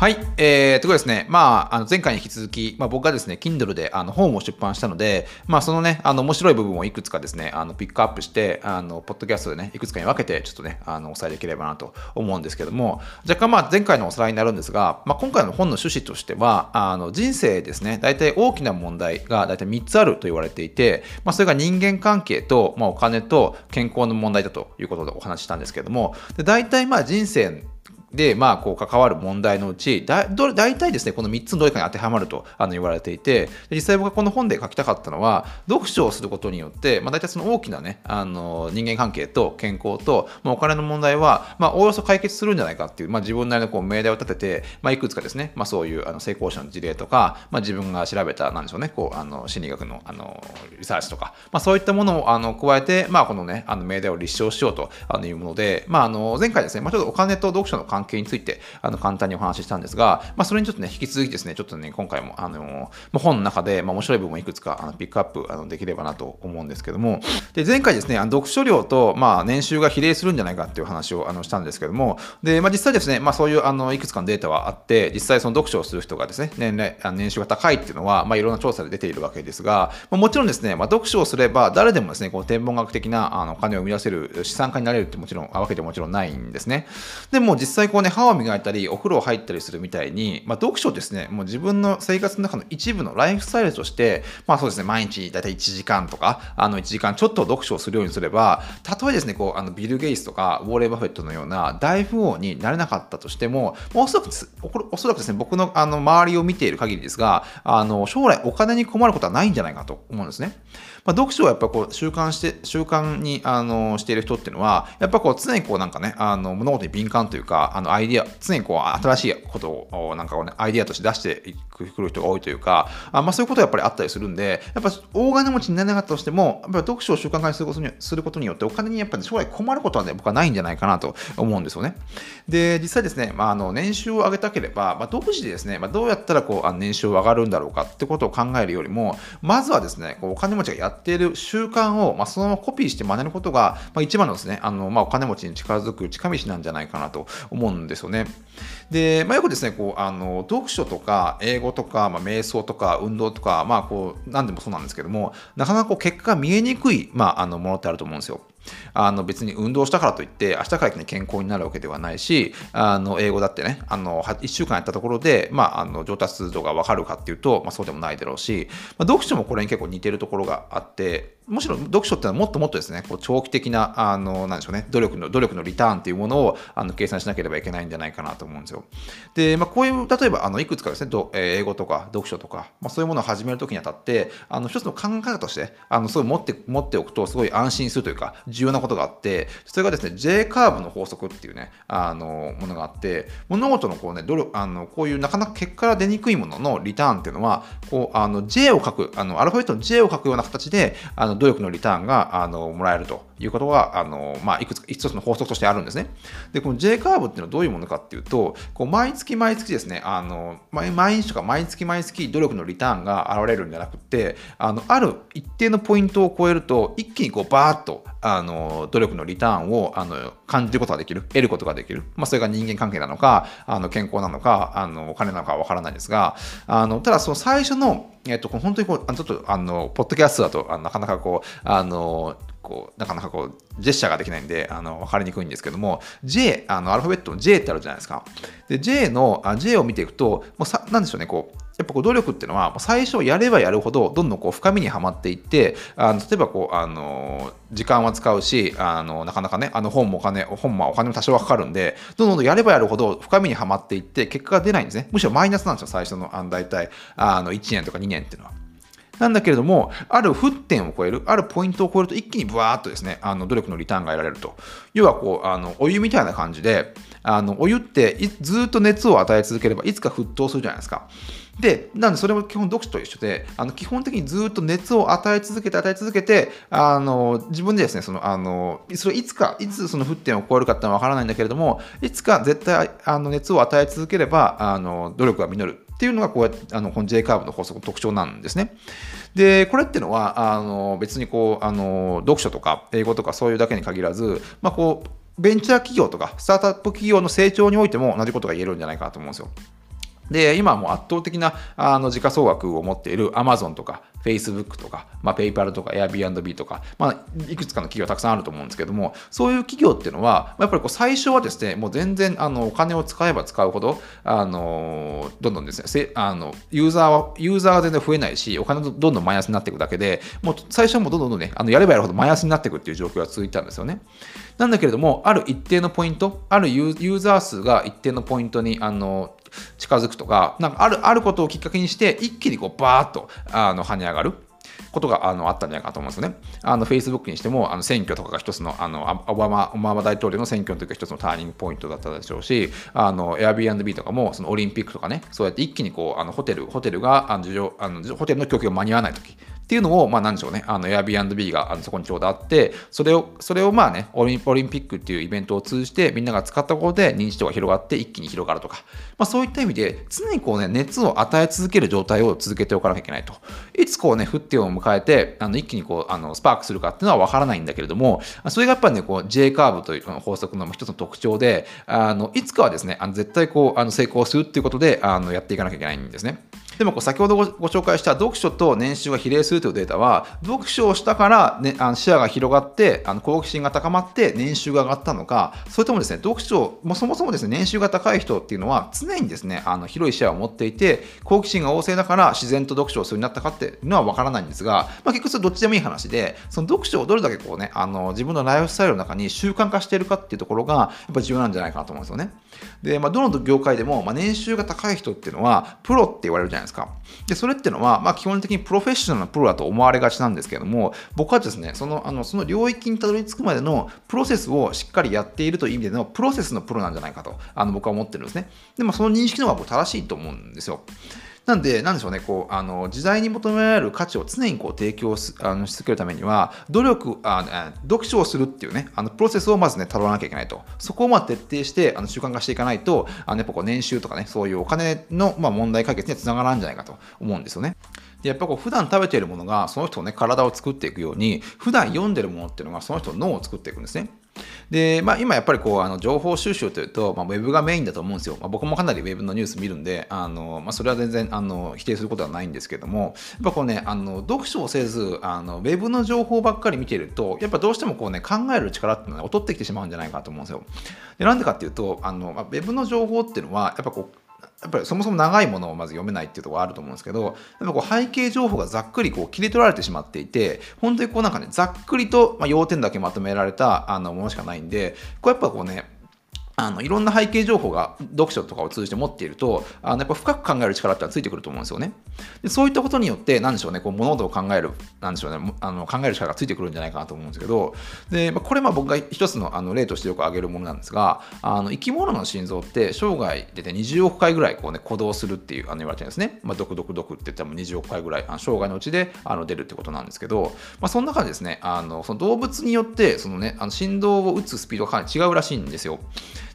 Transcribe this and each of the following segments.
はい、えー、ということですね、まあ、あの前回に引き続き、まあ、僕がですね、Kindle であの本を出版したので、まあ、そのね、あの面白い部分をいくつかですね、あのピックアップして、あのポッドキャストでね、いくつかに分けて、ちょっとね、あのお伝えできればなと思うんですけども、若干まあ前回のおさらいになるんですが、まあ、今回の本の趣旨としては、あの人生ですね、大体大きな問題が大体3つあると言われていて、まあ、それが人間関係と、まあ、お金と健康の問題だということでお話ししたんですけども、で大体まあ人生で、まあ、こう関わる問題のうちだど大体ですねこの3つのどれかに当てはまるとあの言われていて実際僕がこの本で書きたかったのは読書をすることによって、まあ、大体その大きなねあの人間関係と健康と、まあ、お金の問題は、まあ、おおよそ解決するんじゃないかっていう、まあ、自分なりのこう命題を立てて、まあ、いくつかですね、まあ、そういうあの成功者の事例とか、まあ、自分が調べたなんでしょうねこうあの心理学のあのリサーチとか、まあ、そういったものをあの加えて、まあ、このねあの命題を立証しようとあのいうもので、まあ、あの前回ですね、まあ、ちょっとお金と読書の関関係についてあの簡単にお話ししたんですが、まあ、それにちょっとね、引き続きですね、ちょっとね、今回も、あの本の中で、まあ、面白い部分をいくつかあのピックアップあのできればなと思うんですけども、で前回ですね、あの読書量と、まあ、年収が比例するんじゃないかっていう話をあのしたんですけども、で、まあ、実際ですね、まあ、そういうあのいくつかのデータはあって、実際その読書をする人がですね、年齢、年収が高いっていうのは、まあ、いろんな調査で出ているわけですが、まあ、もちろんですね、まあ、読書をすれば、誰でもですね、こう天文学的なあのお金を生み出せる資産家になれるってもちろん、わけでもちろんないんですね。でも実際こうね、歯を磨いたり、お風呂入ったりするみたいに、まあ、読書ですね、もう自分の生活の中の一部のライフスタイルとして、まあそうですね、毎日だいたい1時間とか、あの1時間ちょっと読書をするようにすれば、たとえですね、こう、あのビル・ゲイツとか、ウォーレン・バフェットのような大富豪になれなかったとしても、おそらくおそらくですね、僕のあの周りを見ている限りですが、あの将来お金に困ることはないんじゃないかと思うんですね。まあ、読書をやっぱこう習慣して、習慣にあのしている人っていうのは、やっぱこう常にこうなんかね、あの物事に敏感というか、あのアイディア、常にこう新しいことをなんかこう、ね、アイディアとして出してくる人が多いというか、あまあ、そういうことがやっぱりあったりするんで、やっぱ大金持ちになれなかったとしても、やっぱ読書を習慣化にすることにすることによって、お金にやっぱり将来困ることはね、僕はないんじゃないかなと思うんですよね。で、実際ですね、まあ、あの年収を上げたければ、まあ、独自でですね、まあ、どうやったらこうあの年収を上がるんだろうかってことを考えるよりも、まずはですね、こうお金持ちがやっている習慣を、まあ、そのままコピーして真似ることが、まあ、一番のですね、あのまあ、お金持ちに近づく近道なんじゃないかなと思うんですよね。で、まあ、よくですね、こうあの読書とか英語とか、まあ、瞑想とか運動とか、まあ、こう何でもそうなんですけども、なかなかこう結果が見えにくい、まあ、あのものってあると思うんですよ。あの別に運動したからといって明日から一気に健康になるわけではないしあの英語だってねあの1週間やったところで、まあ、あの上達度が分かるかっていうと、まあ、そうでもないだろうし、まあ、読書もこれに結構似てるところがあってむしろ読書ってのはもっともっとですねこう長期的なあのなんでしょうね努力の努力のリターンっていうものをあの計算しなければいけないんじゃないかなと思うんですよ。で、まあ、こういう例えばあのいくつかですね英語とか読書とか、まあ、そういうものを始めるときにあたってあの一つの考え方としてあのすごい持って持っておくとすごい安心するというか重要なことがあって、それがですね、J カーブの法則っていうね、あの、ものがあって、物事のこうね、努力、あの、こういうなかなか結果が出にくいもののリターンっていうのは、こう、あの、J を書く、あの、アルファベットの J を書くような形で、あの、努力のリターンが、あの、もらえると。いうことが、あの、まあ、いくつか、一つの法則としてあるんですね。で、この J カーブっていうのはどういうものかっていうと、こう、毎月毎月ですね、あの、毎日とか毎月毎月努力のリターンが現れるんじゃなくて、あの、ある一定のポイントを超えると、一気にこう、バーッと、あの、努力のリターンをあの感じることができる、得ることができる。まあ、それが人間関係なのか、あの健康なのか、あのお金なのかわからないですが、あのただその最初の、えっと、本当にこう、ちょっと、あの、ポッドキャストだと、あなかなかこう、あの、こうなかなかこうジェスチャーができないんであの分かりにくいんですけども J あのアルファベットの J ってあるじゃないですか。で J のあ J を見ていくともうさなんでしょうねこうやっぱこう努力っていうのは最初やればやるほどどんどんこう深みにはまっていってあの例えばこうあの時間は使うしあのなかなかねあの本もお金本もお金も多少はかかるんでどんどんどんやればやるほど深みにはまっていって結果が出ないんですね。むしろマイナスなんですよ最初のあの大体。あの1年とか2年っていうのは。なんだけれども、ある沸点を超える、あるポイントを超えると一気にブワーッとですね、あの努力のリターンが得られると。要はこう、あのお湯みたいな感じで、あのお湯ってずっと熱を与え続ければいつか沸騰するじゃないですか。で、なんでそれも基本読書と一緒で、あの基本的にずっと熱を与え続けて与え続けて、あの自分でですね、そのあのそれいつか、いつその沸点を超えるかってのは分からないんだけれども、いつか絶対あの熱を与え続ければ、あの努力が実るっていうのがこうやってあのこの J カーブの法則の特徴なんですね。でこれってのはあの別にこうあの読書とか英語とかそういうだけに限らず、まあ、こうベンチャー企業とかスタートアップ企業の成長においても同じことが言えるんじゃないかなと思うんですよ。で、今もう圧倒的なあの時価総額を持っている Amazon とか Facebook とか、まあ、PayPal とか Airbnb とか、まあ、いくつかの企業たくさんあると思うんですけども、そういう企業っていうのは、やっぱりこう最初はですね、もう全然あのお金を使えば使うほど、あのどんどんですね、せあのユーザーは、ユーザーが全然増えないし、お金どんどんマイナスになっていくだけで、もう最初はもうどんどんどんね、あのやればやるほどマイナスになっていくっていう状況が続いたんですよね。なんだけれども、ある一定のポイント、あるユーザー数が一定のポイントにあの近づくとか、なんかあるあることをきっかけにして、一気にこうバーッとあの跳ね上がる。ことがあのあったんじゃないかと思うんですよね。あの Facebook にしてもあの選挙とかが一つのあのオバマオバマ大統領の選挙の時が一つのターニングポイントだったでしょうし、あの Airbnb とかもそのオリンピックとかね、そうやって一気にこうあのホテルホテルがあのあのホテルの供給が間に合わない時っていうのを、まあ、なんでしょうね、あの Airbnb があのそこにちょうどあって、それを、それをまあねオリン、ピックっていうイベントを通じて、みんなが使ったことで認知度が広がって、一気に広がるとか、まあ、そういった意味で、常にこうね、熱を与え続ける状態を続けておかなきゃいけないと。いつこうね、沸点を迎えて、あの一気にこう、あのスパークするかっていうのは分からないんだけれども、それがやっぱりね、こう J カーブという法則の一つの特徴で、あのいつかはですね、あの絶対こう、あの成功するっていうことで、あのやっていかなきゃいけないんですね。でもこう先ほどご紹介した読書と年収が比例するというデータは、読書をしたから、ね、あの視野が広がって、あの好奇心が高まって年収が上がったのか、それともですね、読書、もそもそもですね、年収が高い人っていうのは、常にですね、あの広い視野を持っていて、好奇心が旺盛だから自然と読書をするようになったかっていうのは分からないんですが、まあ、結局どっちでもいい話で、その読書をどれだけこうね、あの自分のライフスタイルの中に習慣化しているかっていうところが、やっぱ重要なんじゃないかなと思うんですよね。で、まあ、どの業界でも、まあ、年収が高い人っていうのは、プロって言われるじゃないですか。ですか？で、それっていうのは、まあ、基本的にプロフェッショナルなプロだと思われがちなんですけども、僕はですね、その、あの、その領域にたどり着くまでのプロセスをしっかりやっているという意味での、プロセスのプロなんじゃないかと、あの、僕は思ってるんですね。でも、その認識の方が僕正しいと思うんですよ。なんで、なんでしょうね、こう、あの、時代に求められる価値を常にこう提供すあのし続けるためには、努力あ、読書をするっていうね、あの、プロセスをまずね、たどらなきゃいけないと。そこをまあ徹底して、あの、習慣化していかないと、あの、やっぱこう、年収とかね、そういうお金の、まあ、問題解決につながらんじゃないかと思うんですよね。でやっぱこう普段食べているものがその人のね体を作っていくように普段読んでるものっていうのがその人の脳を作っていくんですね。で、まあ、今やっぱりこうあの情報収集というと、まあ、ウェブがメインだと思うんですよ。まあ、僕もかなりウェブのニュース見るんで、あのまあ、それは全然あの否定することはないんですけども、やっぱこうね、あの読書をせずあの、ウェブの情報ばっかり見てると、やっぱどうしてもこうね、考える力っていうのは劣ってきてしまうんじゃないかと思うんですよ。でなんでかっていうと、あのまあ、ウェブの情報っていうのは、やっぱこう、やっぱりそもそも長いものをまず読めないっていうところがあると思うんですけど、やっぱこう背景情報がざっくりこう切り取られてしまっていて、本当にこうなんかね、ざっくりと、ま要点だけまとめられたあのものしかないんで、こうやっぱこうね、あのいろんな背景情報が読書とかを通じて持っているとあのやっぱ深く考える力ってついてくると思うんですよね。でそういったことによって何でしょうねこう物事を考えるなんでしょうねあの考える力がついてくるんじゃないかなと思うんですけどで、まあ、これまあ僕が一つのあの例としてよく挙げるものなんですがあの生き物の心臓って生涯で、ね、20億回ぐらいこう、ね、鼓動するっていうあの言われてるんですね、まあ、ドクドクドクって言ったら20億回ぐらいあの生涯のうちであの出るってことなんですけど、まあ、その中でですね。あのその動物によってその、ね、あの振動を打つスピードがかなり違うらしいんですよ。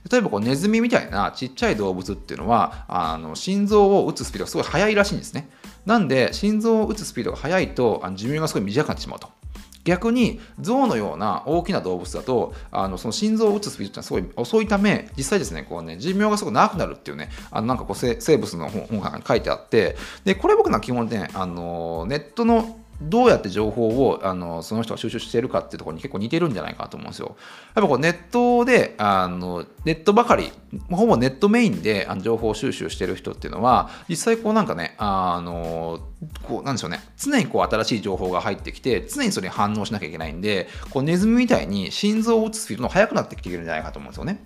例えばこうネズミみたいなちっちゃい動物っていうのはあの心臓を打つスピードがすごい速いらしいんですね。なんで心臓を打つスピードが速いとあの寿命がすごい短くなってしまうと。逆に象のような大きな動物だとあのその心臓を打つスピードってのはすごい遅いため実際ですねこうね寿命がすごい長くなるっていうねあのなんかこう生物の本が書いてあってでこれ僕の基本、ね、あのネットのどうやって情報をあのその人が収集しているかっていうところに結構似てるんじゃないかと思うんですよ。やっぱこうネットであのネットばかりほぼネットメインであの情報収集してる人っていうのは実際こうなんかねあのこうなんでしょうね常にこう新しい情報が入ってきて常にそれに反応しなきゃいけないんでこうネズミみたいに心臓を打つスピードが速くなってきてるんじゃないかと思うんですよね。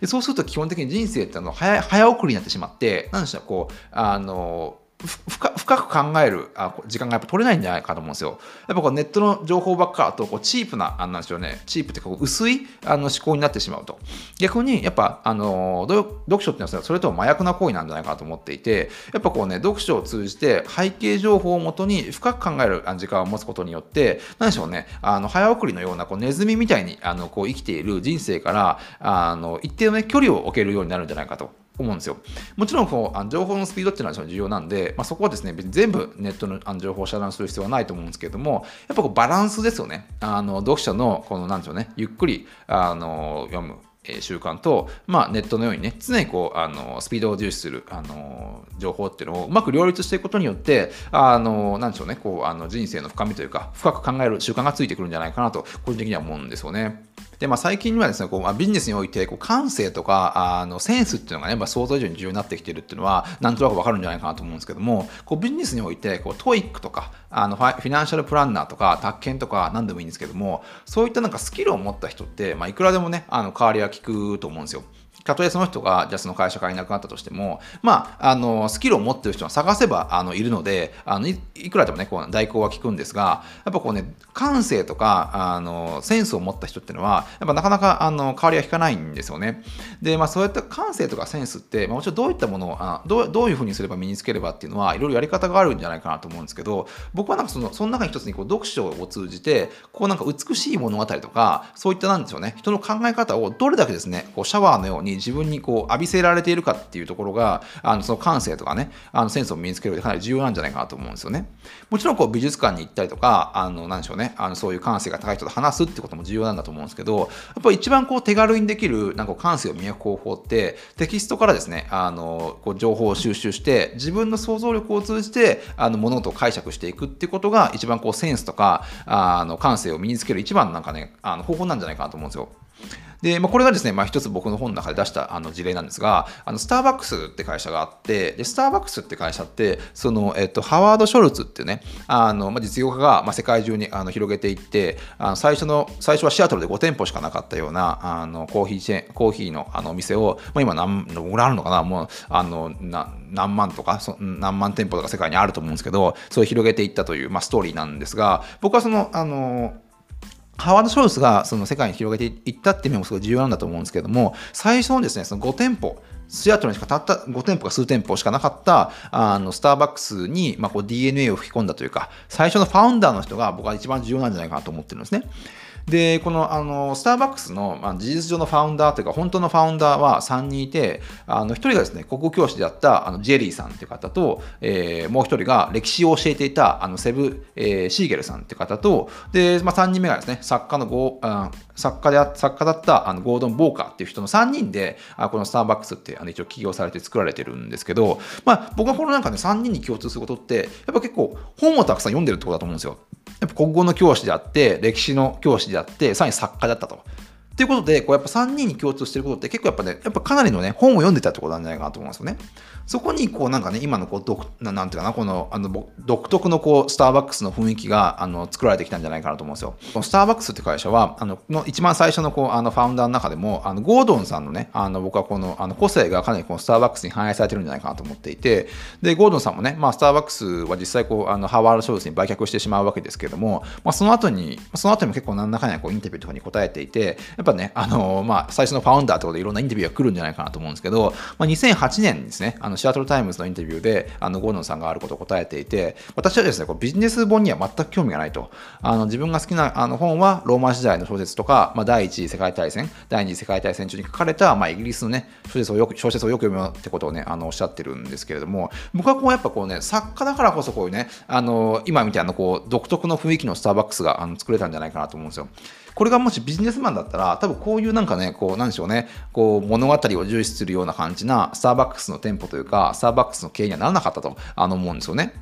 でそうすると基本的に人生ってのは早早送りになってしまって何でしょうこうあの深く考えるあ時間がやっぱ取れないんじゃないかと思うんですよ。やっぱこうネットの情報ばっかとこうチープな、あなんでしょうね、チープってこう薄いあの思考になってしまうと。逆にやっぱ、あの読書っていうのはそれとも麻薬な行為なんじゃないかと思っていて、やっぱこうね、読書を通じて背景情報をもとに深く考える時間を持つことによって、なんでしょうね、あの早送りのようなこうネズミみたいにあのこう生きている人生からあの一定の、ね、距離を置けるようになるんじゃないかと。思うんですよ。もちろんこうあの情報のスピードっていうのは重要なんで、まあ、そこはですね全部ネットのあの情報を遮断する必要はないと思うんですけれどもやっぱこうバランスですよね。あの読書のこのなんでしょうねゆっくりあの読む習慣と、まあ、ネットのようにね、常にこう、あの、スピードを重視する、あの、情報っていうのをうまく両立していくことによって、あの、なんでしょうね、こう、あの、人生の深みというか、深く考える習慣がついてくるんじゃないかなと、個人的には思うんですよね。で、まあ、最近にはですね、こうまあ、ビジネスにおいてこう感性とかあのセンスっていうのがね、まあ、想像以上に重要になってきてるっていうのは、なんとなくわかるんじゃないかなと思うんですけども、こうビジネスにおいてこう TOEIC とかあのファイナンシャルプランナーとか、宅建とか何でもいいんですけども、そういったなんかスキルを持った人って、まあ、いくらでもね、あの代わりは効くと思うんですよ。たとえその人が、じゃあその会社からいなくなったとしても、まあ、あの、スキルを持ってる人は探せば、あの、いるので、あのい、いくらでもね、こう、代行は効くんですが、やっぱこうね、感性とか、あの、センスを持った人っていうのは、やっぱなかなか、あの、代わりは効かないんですよね。で、まあ、そういった感性とかセンスって、まあ、もちろんどういったものを、あどうどういうふうにすれば身につければっていうのは、いろいろやり方があるんじゃないかなと思うんですけど、僕はなんかその、その中に一つにこう、読書を通じて、こうなんか美しい物語とか、そういったなんでしょうね、人の考え方をどれだけですね、こう、シャワーのように自分にこう、浴びせられているかっていうところが、あのその感性とかね、あのセンスを身につける上でかなり重要なんじゃないかなと思うんですよね。もちろんこう美術館に行ったりとか、あの、なんでしょうね、あのそういう感性が高い人と話すってことも重要なんだと思うんですけど、やっぱり一番こう手軽にできる、なんか感性を磨く方法って、テキストからですね、あの、こう情報を収集して、自分の想像力を通じて、あの、物事を解釈していくってことが、一番こうセンスとか、あの、感性を身につける一番なんかね、あの方法なんじゃないかなと思うんですよ。で、まあ、これがですね、まあ、一つ僕の本の中で出したあの事例なんですが、あのスターバックスって会社があって、で、スターバックスって会社って、その、えっと、ハワード・ショルツっていうね、あの、まあ、実業家が、まあ、世界中にあの広げていって、あの最初の、最初はシアトルで5店舗しかなかったような、あの、コーヒーチェーン、コーヒーのあのお店を、まあ、今何、どのぐらいあるのかな、もう、あの、な何万とかそ、何万店舗とか世界にあると思うんですけど、それを広げていったという、まあ、ストーリーなんですが、僕はその、あの、ハワード・ショルツがその世界に広げていったっていう面もすごい重要なんだと思うんですけども、最初のですね、その5店舗、シアトルにしかたった5店舗か数店舗しかなかったあのスターバックスに、まあ、DNA を吹き込んだというか、最初のファウンダーの人が僕は一番重要なんじゃないかなと思ってるんですね。で、この、あの、スターバックスの、まあ、事実上のファウンダーというか、本当のファウンダーは3人いて、あの、1人がですね、国語教師であった、あの、ジェリーさんっていう方と、えー、もう1人が歴史を教えていた、あの、セブ、えー、シーゲルさんっていう方と、で、まあ、3人目がですね、作家のゴあ作家であ作家だったあのゴードン・ボーカーっていう人の3人で、あこのスターバックスってあの一応起業されて作られてるんですけど、まあ、僕はこのなんかね、3人に共通することって、やっぱ結構本をたくさん読んでるってことだと思うんですよ。やっぱ国語の教師であって、歴史の教師であって、さらに作家だったと。ということで、こうやっぱ3人に共通してることって結構やっぱね、やっぱかなりのね、本を読んでたってことなんじゃないかなと思うんですよね。そこにこうなんかね、今のこう独ななんていうかな、このあの独特のこうスターバックスの雰囲気があの作られてきたんじゃないかなと思うんですよ。このスターバックスって会社は、あのの一番最初のこうあのファウンダーの中でも、あのゴードンさんのね、あの僕はこのあの個性がかなりこのスターバックスに反映されてるんじゃないかなと思っていて、で、ゴードンさんもね、まあ、スターバックスは実際こうあのハワード・ショルツに売却してしまうわけですけれども、まあ、その後に、その後にも結構何らかにこうインタビューとかに答えていて、ぱね、あのまあ、最初のファウンダーってことでいろんなインタビューが来るんじゃないかなと思うんですけど、まあ、2008年にですね、あのシアトル・タイムズのインタビューであのゴードンさんがあることを答えていて私はですねこうビジネス本には全く興味がないとあの自分が好きなあの本はローマ時代の小説とか、まあ、第一次世界大戦第二次世界大戦中に書かれた、まあ、イギリスのね小説をよく小説をよく読むってことをねあのおっしゃってるんですけれども僕はこうやっぱこうね作家だからこそこういうねあの今みたいなこう独特の雰囲気のスターバックスがあの作れたんじゃないかなと思うんですよ。これがもしビジネスマンだったら、多分こういうなんかね、こう、なんでしょうね、こう、物語を重視するような感じな、スターバックスの店舗というか、スターバックスの経営にはならなかったとあの思うんですよね。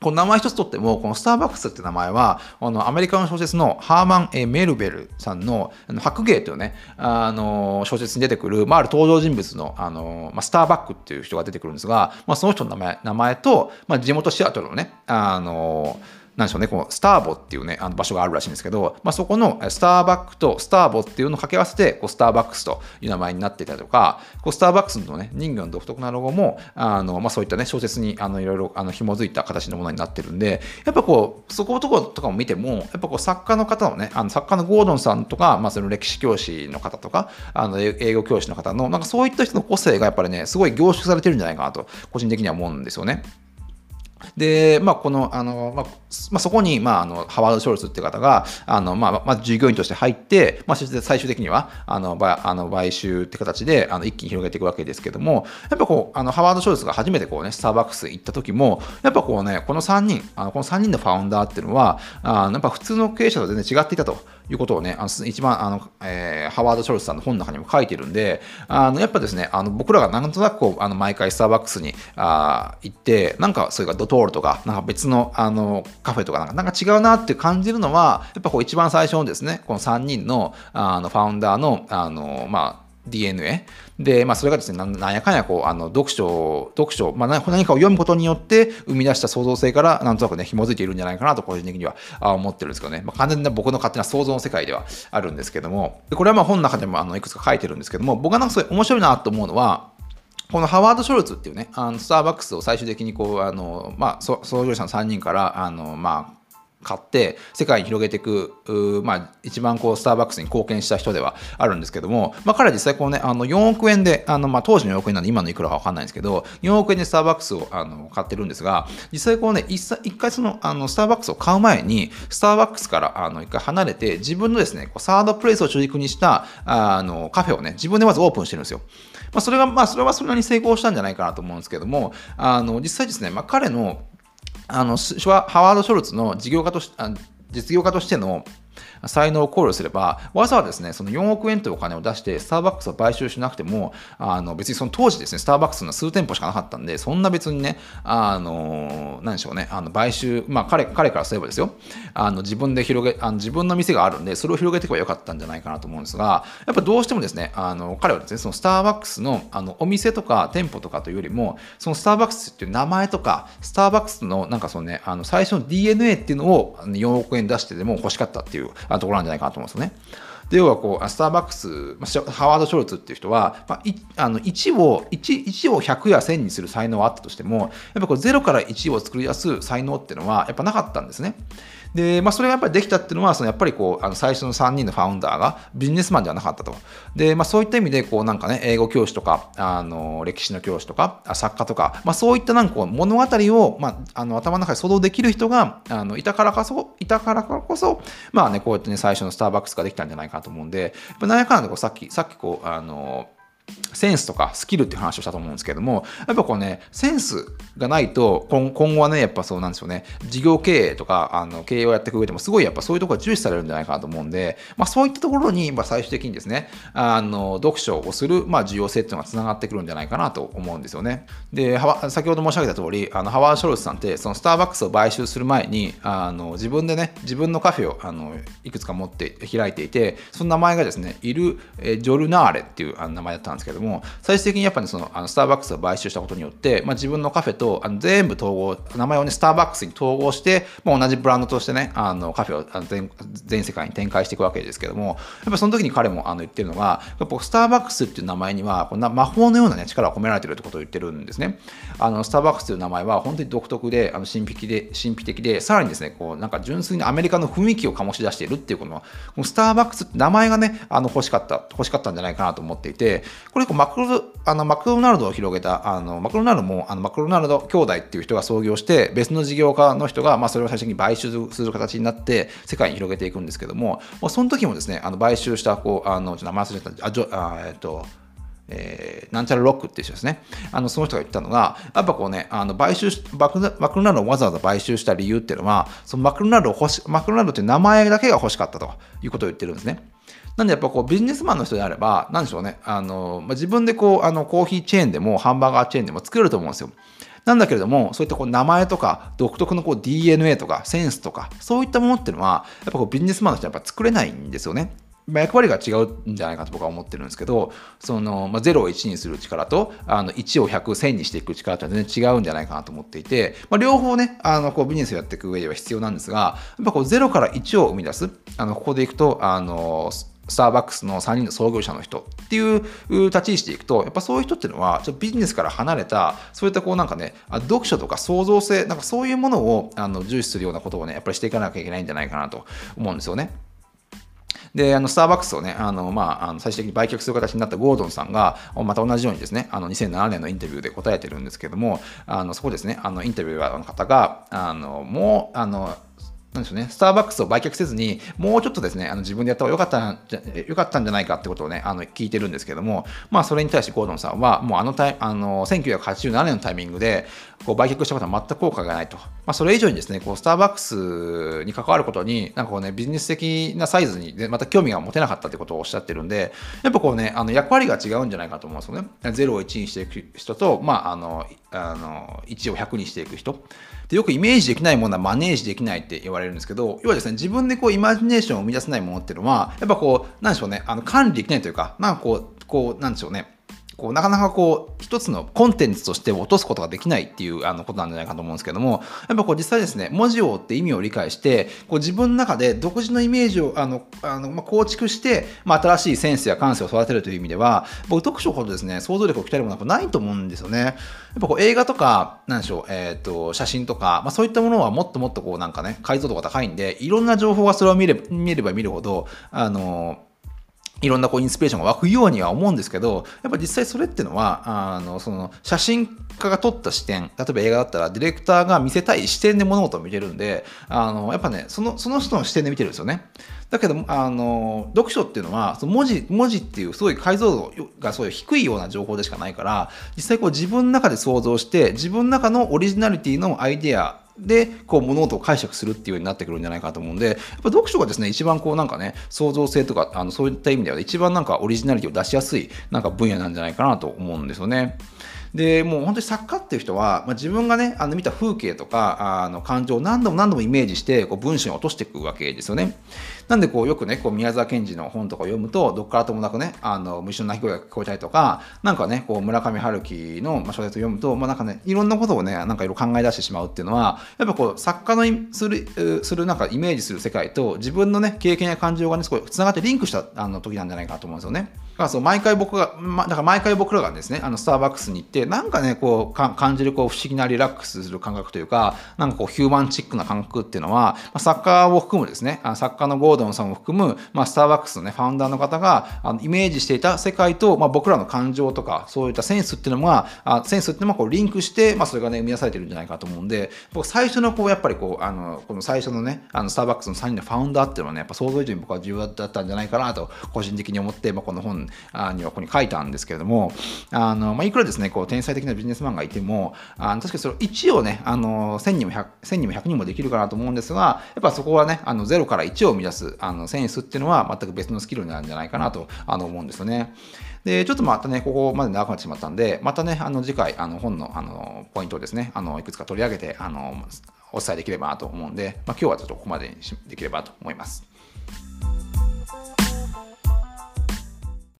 この名前一つとっても、このスターバックスって名前は、あのアメリカの小説のハーマン・エ・メルベルさんの白芸というね、あの小説に出てくる、まあ、ある登場人物のあの、まあ、スターバックっていう人が出てくるんですが、まあ、その人の名前名前と、まあ、地元シアトルのね、あのなんでしょうね、このスターボっていうね、あの場所があるらしいんですけど、まあ、そこのスターバックとスターボっていうのを掛け合わせて、こうスターバックスという名前になっていたりとか、こうスターバックスのね、人魚の独特なロゴも、あのまあ、そういったね、小説にあのいろいろあの紐づいた形のものになってるんで、やっぱこう、そこのとことかも見ても、やっぱこう作家の方のね、あの作家のゴードンさんとか、まあ、その歴史教師の方とか、あの英語教師の方の、なんかそういった人の個性がやっぱりね、すごい凝縮されてるんじゃないかなと、個人的には思うんですよね。で、まあ、この、あの、まあ、まあ、そこに、まあ、あの、ハワード・ショルツっていう方が、あの、まあ、まあ、従業員として入って、まあ、そして最終的には、あの、ばあの買収って形で、あの、一気に広げていくわけですけども、やっぱこう、あの、ハワード・ショルツが初めてこうね、スターバックス行った時も、やっぱこうね、この3人、あのこの3人のファウンダーっていうのは、あやっぱ普通の経営者と全然違っていたと。いうことをね、あの一番あの、えー、ハワード・ショルツさんの本の中にも書いてるんで、あのやっぱですね、あの僕らがなんとなくこうあの毎回スターバックスにあ行って、なんかそれがドトールとか、なんか別のあのカフェとかなんかなんか違うなって感じるのは、やっぱこう一番最初のですね、この3人のあのファウンダーのあの、まあ、DNA で、まあ、それがですね、なんやかんやこう、あの読書、読書、まあ、何かを読むことによって生み出した創造性から、なんとなくね、紐づいているんじゃないかなと、個人的には思ってるんですけどね、まあ、完全な僕の勝手な想像の世界ではあるんですけども、これはまあ本の中でもあのいくつか書いてるんですけども、僕がなんかそれ面白いなと思うのは、このハワード・ショルツっていうね、あのスターバックスを最終的にこう、あのまあ、創業者の3人から、あのまあ、買って世界に広げていく、まあ、一番こうスターバックスに貢献した人ではあるんですけども、まあ、彼は実際こう、ね、あの4億円であの、まあ、当時の4億円なんで今のいくらか分かんないんですけど4億円でスターバックスをあの買ってるんですが実際こうね一一回そのあのスターバックスを買う前にスターバックスからあの一回離れて自分のですねこうサードプレイスを主軸にしたあのカフェをね自分でまずオープンしてるんですよ。まあ、それが、まあ、それはそれなりに成功したんじゃないかなと思うんですけども、あの実際ですね、まあ、彼のあのハワード・ショルツの事業家として実業家としての才能を考慮すれば、わざわざですね、その4億円というお金を出して、スターバックスを買収しなくても、あの別にその当時ですね、スターバックスの数店舗しかなかったんで、そんな別にね、あの、何でしょうね、あの買収、まあ彼彼からすればですよ、あの自分で広げあの、自分の店があるんで、それを広げていけばよかったんじゃないかなと思うんですが、やっぱどうしてもですね、あの彼はですね、そのスターバックスのあのお店とか店舗とかというよりも、そのスターバックスっていう名前とか、スターバックスのなんかそのね、あの最初の DNA っていうのを4億円出してでも欲しかったっていうところなんじゃないかなと思うんですよね。で要はこうスターバックス、ハワード・ショルツっていう人は、まあ、あの 1, を 1, 1を100や1000にする才能はあったとしてもやっぱこう0から1を作り出す才能っていうのはやっぱなかったんですね。で、まあ、それがやっぱりできたっていうのは、そのやっぱりこう、あの最初の3人のファウンダーがビジネスマンではなかったと。で、まあ、そういった意味で、こう、なんかね、英語教師とか、あの、歴史の教師とか、作家とか、まあ、そういったなんかこう物語を、まあ、あの頭の中で想像できる人が、あの、いたからこそ、いたからこそ、まあね、こうやってね、最初のスターバックスができたんじゃないかなと思うんで、やっぱ何やかんだこう、さっき、さっきこう、あの、センスとかスキルっていう話をしたと思うんですけども、やっぱこうね、センスがないと、今後はね、やっぱそうなんですよね、事業経営とか、あの経営をやっていく上でも、すごいやっぱそういうところが重視されるんじゃないかなと思うんで、まあそういったところに、まあ最終的にですね、あの、読書をする、まあ重要性っていうのがつながってくるんじゃないかなと思うんですよね。で、先ほど申し上げた通り、あのハワード・ショルツさんって、そのスターバックスを買収する前に、あの自分でね、自分のカフェをあのいくつか持って開いていて、その名前がですね、イル・ジョルナーレっていう名前だったんですですけども、最終的にやっぱり、ね、そのあのスターバックスを買収したことによって、まあ、自分のカフェとあの全部統合、名前をね、スターバックスに統合して、まあ、同じブランドとしてね、あのカフェをあの全全世界に展開していくわけですけども、やっぱその時に彼もあの言ってるのが、やっぱスターバックスっていう名前には、こんな魔法のような、ね、力が込められてるってことを言ってるんですね。あのスターバックスという名前は本当に独特で、あの神秘的で、神秘的で、さらにですね、こうなんか純粋にアメリカの雰囲気を醸し出しているっていうこの、このスターバックスって名前がね、あの欲しかった、欲しかったんじゃないかなと思っていて、これマクロあのマクドナルドを広げたあのマクドナルドもあのマクドナルド兄弟っていう人が創業して別の事業家の人が、まあ、それを最終的に買収する形になって世界に広げていくんですけども、まあ、その時もですねあの買収したこうあのちょっと名前忘れたあじょあえっとえー、なんちゃらロックっていう人ですね。あのその人が言ったのが、やっぱこうね、あの買収マクマクドナルドをわざわざ買収した理由っていうのは、そのマクドナルドを欲しマクドナルドっていう名前だけが欲しかったということを言ってるんですね。なんでやっぱこうビジネスマンの人であれば、なんでしょうね、あの、まあ、自分でこう、あの、コーヒーチェーンでもハンバーガーチェーンでも作れると思うんですよ。なんだけれども、そういったこう名前とか、独特のこう DNA とか、センスとか、そういったものっていうのは、やっぱこうビジネスマンの人はやっぱ作れないんですよね。ま、役割が違うんじゃないかと僕は思ってるんですけど、その、まあ、0を1にする力と、あの、1を100、1000にしていく力って全然違うんじゃないかなと思っていて、まあ、両方ね、あの、こう、ビジネスをやっていく上では必要なんですが、やっぱこう、0から1を生み出す、あの、ここでいくと、あの、スターバックスの3人の創業者の人っていう立ち位置でいくと、やっぱそういう人っていうのは、ちょっとビジネスから離れた、そういったこうなんかね、読書とか創造性、なんかそういうものをあの重視するようなことをね、やっぱりしていかなきゃいけないんじゃないかなと思うんですよね。で、あのスターバックスをね、あのまあ、あの最終的に売却する形になったゴードンさんが、また同じようにですね、あの2007年のインタビューで答えてるんですけども、あのそこですね、あのインタビューの方が、あのもう、あのなんでしょうね、スターバックスを売却せずに、もうちょっとですね、あの自分でやった方が良かったんじゃ良かったんじゃないかってことをね、あの聞いてるんですけども、まあ、それに対してゴードンさんは、もうあのタイあの1987年のタイミングで、こう売却したことは全く効果がないと。まあ、それ以上にですね、こうスターバックスに関わることに、なんかこうね、ビジネス的なサイズに、また興味が持てなかったってことをおっしゃってるんで、やっぱこうね、あの役割が違うんじゃないかと思うんですよね。0を1にしていく人と、まあ、あの、あの1を100にしていく人。でよくイメージできないものはマネージできないって言われるんですけど、要はですね、自分でこうイマジネーションを生み出せないものっていうのは、やっぱこう、なんでしょうね、あの管理できないというか、なんかこう、こう、なんでしょうね、こうなかなかこう一つのコンテンツとして落とすことができないっていうあのことなんじゃないかと思うんですけどもやっぱこう実際ですね文字を追って意味を理解してこう自分の中で独自のイメージをあのあの、まあ、構築して、まあ、新しいセンスや感性を育てるという意味では僕読書ほどですね想像力を鍛えるものはないと思うんですよね。やっぱこう映画とかなんでしょう、えーと、写真とか、まあ、そういったものはもっともっとこうなんかね解像度が高いんでいろんな情報がそれを見れ見れば見るほどあのいろんなこうインスピレーションが湧くようには思うんですけど、やっぱ実際それっていうのは、あのその写真家が撮った視点、例えば映画だったらディレクターが見せたい視点で物事を見てるんで、あのやっぱねその、その人の視点で見てるんですよね。だけど、あの読書っていうのは、その文字文字っていうすごい解像度がそういう低いような情報でしかないから、実際こう自分の中で想像して、自分の中のオリジナリティのアイデアでこう物事を解釈するっていうようになってくるんじゃないかと思うんでやっぱ読書がですね一番こうなんかね創造性とかあのそういった意味では一番なんかオリジナリティを出しやすいなんか分野なんじゃないかなと思うんですよね。でもう本当に作家っていう人は、まあ、自分がねあの見た風景とかあの感情を何度も何度もイメージしてこう文章に落としていくわけですよね。なんでこうよくねこう宮沢賢治の本とか読むとどっからともなくねあの虫の鳴き声が聞こえたりとかなんかねこう村上春樹の小説を読むと、まあ、なんかねいろんなことをねなんかいろいろ考え出してしまうっていうのはやっぱこう作家のするするなんかイメージする世界と自分のね経験や感情がねすごいつながってリンクしたあの時なんじゃないかなと思うんですよね。だからそう毎回僕が、ま、だから毎回僕らがですねあのスターバックスに行ってなんかねこう感じるこう不思議なリラックスする感覚というかなんかこうヒューマンチックな感覚っていうのは、まあ、作家を含むですねあ作家のゴードンさんを含む、まあ、スターバックスのねファウンダーの方があのイメージしていた世界と、まあ、僕らの感情とかそういったセンスっていうのがあセンスっていうのがこうリンクして、まあ、それがね生み出されてるんじゃないかと思うんで僕最初のこうやっぱりこうあのこの最初のねあのスターバックスの3人のファウンダーっていうのはねやっぱ想像以上に僕は重要だったんじゃないかなと個人的に思って、まあ、この本にはここに書いたんですけれども、あのまあ、いくらですね、こう天才的なビジネスマンがいても、あの確かにそれ1をね、あの1000人も 100, 1000人も100人もできるかなと思うんですが、やっぱそこはね、あの0から1を生み出すあのセンスっていうのは全く別のスキルになるんじゃないかなとあの思うんですよね。で、ちょっとまたね、ここまで長くなってしまったんで、またね、あの次回、あの本のあのポイントをですね、あのいくつか取り上げて、あのお伝えできればなと思うんで、まあ、今日はちょっとここまでにできればと思います。